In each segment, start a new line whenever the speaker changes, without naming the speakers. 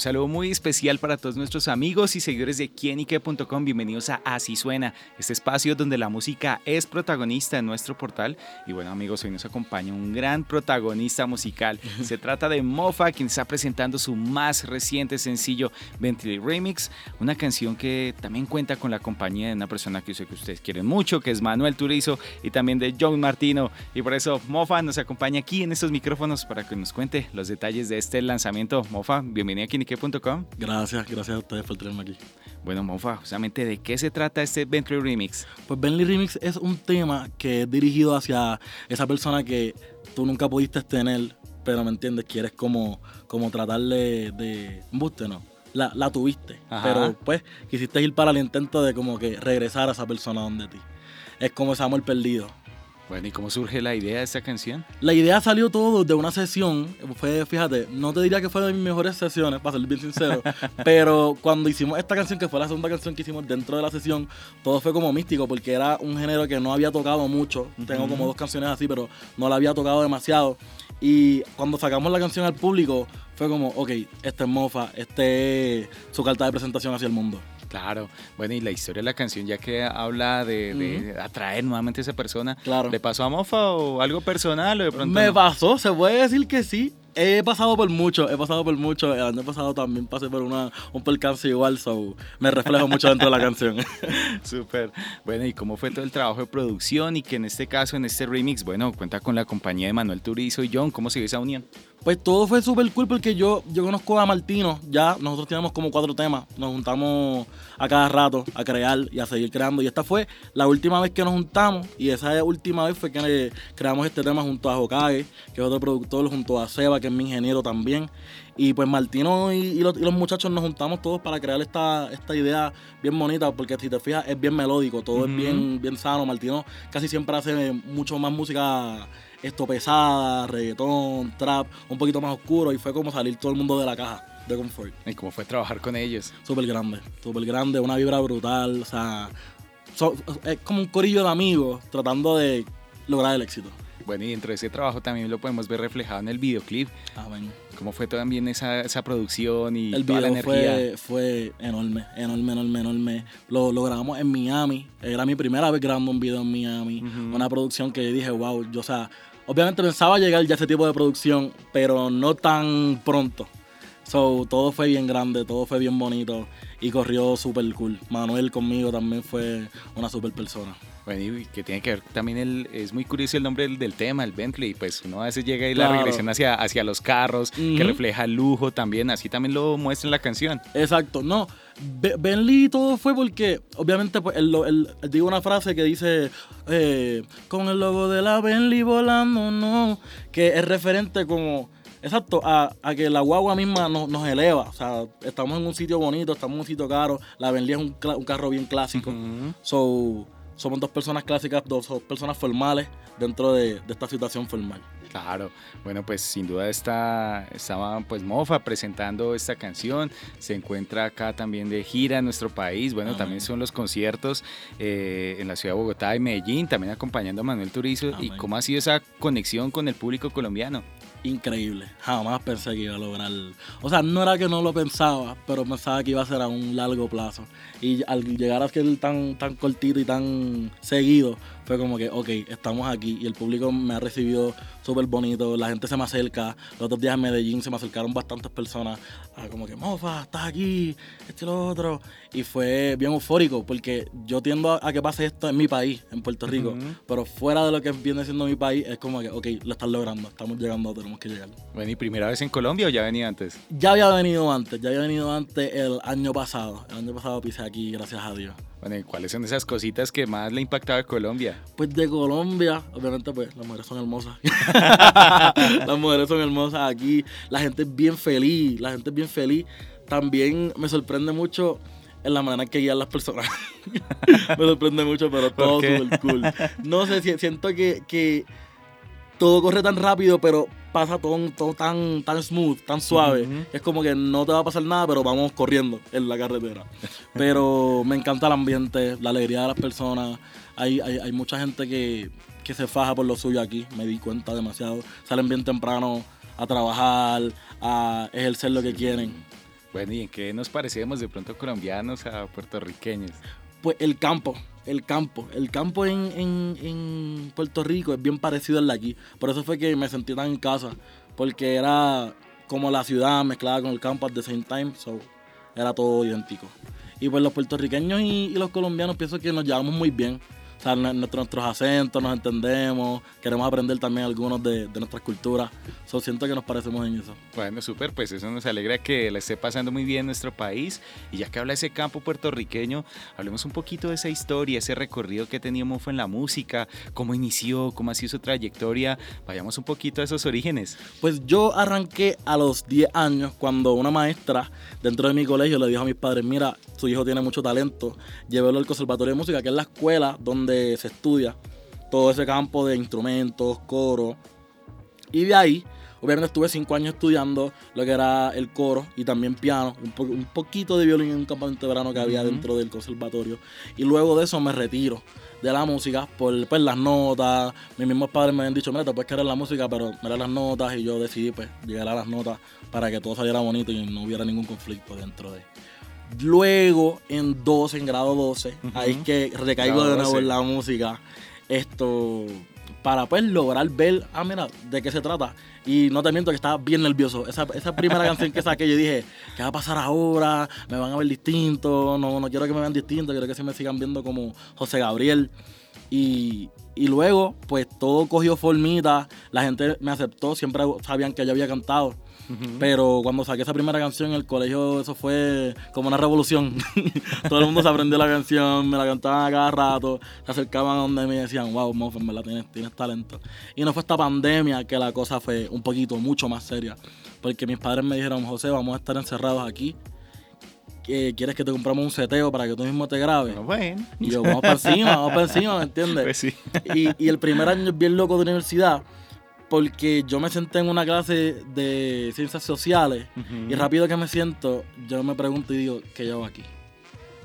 Un saludo muy especial para todos nuestros amigos y seguidores de quienique.com. Bienvenidos a Así Suena, este espacio donde la música es protagonista en nuestro portal. Y bueno, amigos, hoy nos acompaña un gran protagonista musical. Se trata de Mofa, quien está presentando su más reciente sencillo, Bentley Remix, una canción que también cuenta con la compañía de una persona que sé que ustedes quieren mucho, que es Manuel Turizo, y también de John Martino. Y por eso Mofa nos acompaña aquí en estos micrófonos para que nos cuente los detalles de este lanzamiento. Mofa, bienvenido a Quienique
Gracias, gracias a ustedes por tenerme aquí.
Bueno, Mofa, justamente de qué se trata este Bentley Remix.
Pues Bentley Remix es un tema que es dirigido hacia esa persona que tú nunca pudiste tener, pero me entiendes, quieres como, como tratarle de embuste, ¿no? La, la tuviste, pero pues quisiste ir para el intento de como que regresar a esa persona donde ti. Es como ese amor perdido,
bueno, ¿y cómo surge la idea de esta canción?
La idea salió todo de una sesión. Fue, fíjate, no te diría que fue de mis mejores sesiones, para ser bien sincero. pero cuando hicimos esta canción, que fue la segunda canción que hicimos dentro de la sesión, todo fue como místico, porque era un género que no había tocado mucho. Tengo como dos canciones así, pero no la había tocado demasiado. Y cuando sacamos la canción al público, fue como, ok, este es Mofa, este es su carta de presentación hacia el mundo.
Claro, bueno, y la historia de la canción, ya que habla de, atraer nuevamente a esa persona, claro. ¿le pasó a Mofa o algo personal o de pronto?
Me pasó, se puede decir que sí. He pasado por mucho, he pasado por mucho. El año pasado también pasé por una, un percance igual, so me reflejo mucho dentro de la canción.
Súper. Bueno, ¿y cómo fue todo el trabajo de producción? Y que en este caso, en este remix, bueno, cuenta con la compañía de Manuel Turizo y John. ¿Cómo se esa unión?
Pues todo fue súper cool porque yo, yo conozco a Martino, ya nosotros teníamos como cuatro temas, nos juntamos a cada rato a crear y a seguir creando. Y esta fue la última vez que nos juntamos y esa última vez fue que creamos este tema junto a Hokage, que es otro productor, junto a Seba, que es mi ingeniero también. Y pues Martino y, los, muchachos nos juntamos todos para crear esta, esta idea bien bonita, porque si te fijas es bien melódico, todo es bien, bien sano. Martino casi siempre hace mucho más música esto pesada, reggaetón, trap, un poquito más oscuro y fue como salir todo el mundo de la caja de confort.
¿Y cómo fue trabajar con ellos?
Súper grande, súper grande, una vibra brutal, o sea, es como un corillo de amigos tratando de lograr el éxito.
Bueno, y dentro de ese trabajo también lo podemos ver reflejado en el videoclip. Ah, bueno. ¿Cómo fue también esa, esa producción y
el
toda la energía?
Fue, fue enorme, enorme, enorme, enorme. Lo, lo, grabamos en Miami. Era mi primera vez grabando un video en Miami. Una producción que dije, wow, yo, o sea, Obviamente pensaba llegar ya a ese tipo de producción, pero no tan pronto. So, todo fue bien grande, todo fue bien bonito y corrió súper cool. Manuel conmigo también fue una súper persona.
Bueno, y que tiene que ver también, el, es muy curioso el nombre del, tema, el Bentley, pues uno a veces llega y la regresión hacia, hacia los carros, que refleja el lujo también, así también lo muestra en la canción.
Exacto, no, Bentley todo fue porque, obviamente, pues, el, digo una frase que dice, eh, con el logo de la Bentley volando, no, que es referente como, exacto, a, que la guagua misma nos, eleva. O sea, estamos en un sitio bonito, estamos en un sitio caro, la Bentley es un, carro bien clásico. So, somos dos personas clásicas, dos, personas formales dentro de esta situación formal.
Claro, bueno, pues sin duda está, estaba pues Mofa presentando esta canción, se encuentra acá también de gira en nuestro país, bueno, también son los conciertos eh, en la ciudad de Bogotá y Medellín, también acompañando a Manuel Turizo, y cómo ha sido esa conexión con el público colombiano
increíble. Jamás pensé que iba a lograr. O sea, no era que no lo pensaba, pero pensaba que iba a ser a un largo plazo. Y al llegar a ser tan, tan cortito y tan seguido, fue como que, ok, estamos aquí y el público me ha recibido súper bonito, la gente se me acerca. Los otros días en Medellín se me acercaron bastantes personas, a como que, mofa, estás aquí, este y lo otro. Y fue bien eufórico porque yo tiendo a, que pase esto en mi país, en Puerto Rico, pero fuera de lo que viene siendo mi país, es como que, ok, lo están logrando, estamos llegando, tenemos que llegar.
¿y primera vez en Colombia o ya venía antes?
Ya había venido antes, ya había venido antes el año pasado. El año pasado pisé aquí, gracias a Dios.
Bueno, ¿y cuáles son esas cositas que más le impactaba a Colombia?
Pues de Colombia, obviamente, pues las mujeres son hermosas. las mujeres son hermosas aquí. La gente es bien feliz, la gente es bien feliz. También me sorprende mucho en la manera que guían las personas. me sorprende mucho, pero todo súper cool. No sé, siento que, que todo corre tan rápido, pero pasa todo, todo tan, tan smooth, tan suave.
Ujú.
Es como que no te va a pasar nada, pero vamos corriendo en la carretera. Pero me encanta el ambiente, la alegría de las personas. Hay, hay, hay mucha gente que, que se faja por lo suyo aquí, me di cuenta demasiado. Salen bien temprano a trabajar, a ejercer lo que quieren.
Bueno, ¿y en qué nos parecemos de pronto colombianos a puertorriqueños?
Pues el campo, el campo. El campo en, en- en Puerto Rico es bien parecido al de aquí. Por eso fue que me sentí tan en casa. Porque era como la ciudad mezclada con el campo at the same time. So, era todo idéntico. Y pues los puertorriqueños y, y los colombianos pienso que nos llevamos muy bien. O sea, nu- nuestros, acentos, nos entendemos. Queremos aprender también algunos de, de nuestras culturas. So, siento que nos parecemos en eso.
Bueno, súper, pues eso nos alegra que le esté pasando muy bien en nuestro país. Y ya que habla ese campo puertorriqueño, hablemos un poquito de esa historia, ese recorrido que tenía Mofo en la música, cómo inició, cómo ha sido su trayectoria. Vayamos un poquito a esos orígenes.
Pues yo arranqué a los 10 años cuando una maestra dentro de mi colegio le dijo a mis padres, mira, su hijo tiene mucho talento, llévelo al Conservatorio de Música, que es la escuela donde se estudia todo ese campo de instrumentos, coro. Y de ahí, obviamente estuve 5 años estudiando lo que era el coro y también piano, un, po- un poquito de violín en un campamento de verano que había dentro del conservatorio. Y luego de eso me retiro de la música por pues, las notas. Mis mismos padres me habían dicho, mira, te puedes quedar en la música, pero mira las notas. Y yo decidí pues llegar a las notas para que todo saliera bonito y no hubiera ningún conflicto dentro de. Luego, en 12, en grado 12,
Ujú.
ahí es que recaigo
Grado
de nuevo
12.
en la música. Esto, para pues lograr ver, ah, mira, de qué se trata. Y no te miento que estaba bien nervioso. Esa, esa primera canción que saqué, yo dije, ¿qué va a pasar ahora? Me van a ver distinto. No, no quiero que me vean distinto, quiero que se me sigan viendo como José Gabriel. Y, y luego, pues todo cogió formita. La gente me aceptó, siempre sabían que yo había cantado. Pero cuando saqué esa primera canción en el colegio, eso fue como una revolución. Todo el mundo se aprendió la canción, me la cantaban a cada rato, se acercaban a donde me decían, wow, Moff, en verdad tienes, tienes talento. Y no fue esta pandemia que la cosa fue un poquito, mucho más seria. Porque mis padres me dijeron, José, vamos a estar encerrados aquí. ¿Qué- ¿Quieres que te compramos un seteo para que tú mismo te grabes?
Bueno, bueno.
Y yo, vamos para encima, vamos para encima, ¿me entiendes?
Pues sí.
y, y el primer año es bien loco de universidad porque yo me senté en una clase de ciencias sociales y rápido que me siento, yo me pregunto y digo, ¿qué yo hago aquí?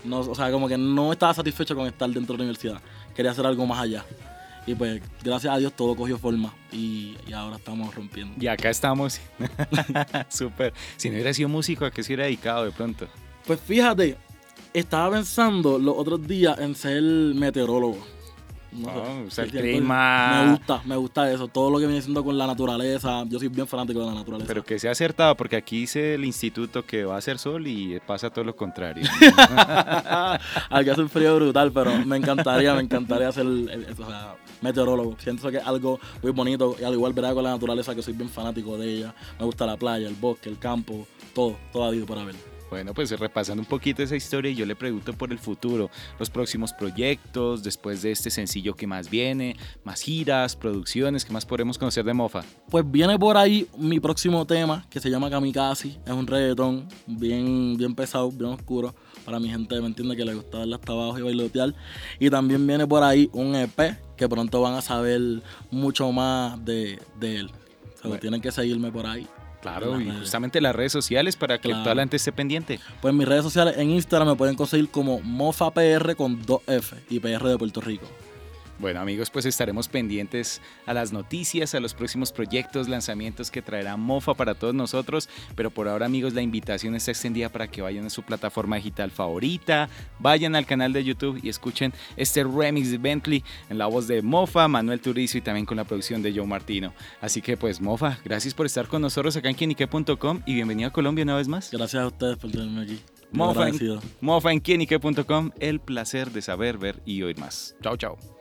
No, o sea, como que no estaba satisfecho con estar dentro de la universidad. Quería hacer algo más allá. Y pues, gracias a Dios, todo cogió forma y, y ahora estamos rompiendo.
Y acá estamos. Súper. Si no hubiera sido músico, ¿a qué se hubiera dedicado de pronto?
Pues fíjate, estaba pensando los otros días en ser meteorólogo. No sé,
o sea, el clima.
Me gusta, me gusta eso. Todo lo que viene siendo con la naturaleza. Yo soy bien fanático de la naturaleza.
Pero que sea acertado, porque aquí dice el instituto que va a ser sol y pasa todo lo contrario.
Aquí hace un frío brutal, pero me encantaría, me encantaría ser el- el- o sea, meteorólogo. Siento que es algo muy bonito y al igual verá con la naturaleza que soy bien fanático de ella. Me gusta la playa, el bosque, el campo, todo, todo ha habido para ver.
Bueno, pues repasando un poquito esa historia, yo le pregunto por el futuro, los próximos proyectos, después de este sencillo que más viene, más giras, producciones, ¿qué más podremos conocer de Mofa?
Pues viene por ahí mi próximo tema que se llama Kamikaze. Es un reggaetón bien, bien pesado, bien oscuro. Para mi gente, ¿me entiende? Que le gusta darle hasta abajo y bailotear. Y también viene por ahí un EP que pronto van a saber mucho más de, de él. O sea,
Bueno.
tienen que seguirme por ahí.
Claro, y justamente las redes sociales para que
Claro.
toda la gente esté pendiente.
Pues mis redes sociales, en Instagram me pueden conseguir como MofaPR con 2F y PR de Puerto Rico.
Bueno amigos, pues estaremos pendientes a las noticias, a los próximos proyectos, lanzamientos que traerá Mofa para todos nosotros. Pero por ahora amigos, la invitación está extendida para que vayan a su plataforma digital favorita, vayan al canal de YouTube y escuchen este remix de Bentley en la voz de Mofa, Manuel Turizo y también con la producción de Joe Martino. Así que pues Mofa, gracias por estar con nosotros acá en quienique.com y bienvenido a Colombia una vez más.
Gracias a ustedes por tenerme aquí.
Mofa en, Mofa en quienique.com, el placer de saber, ver y oír más. Chao, chao.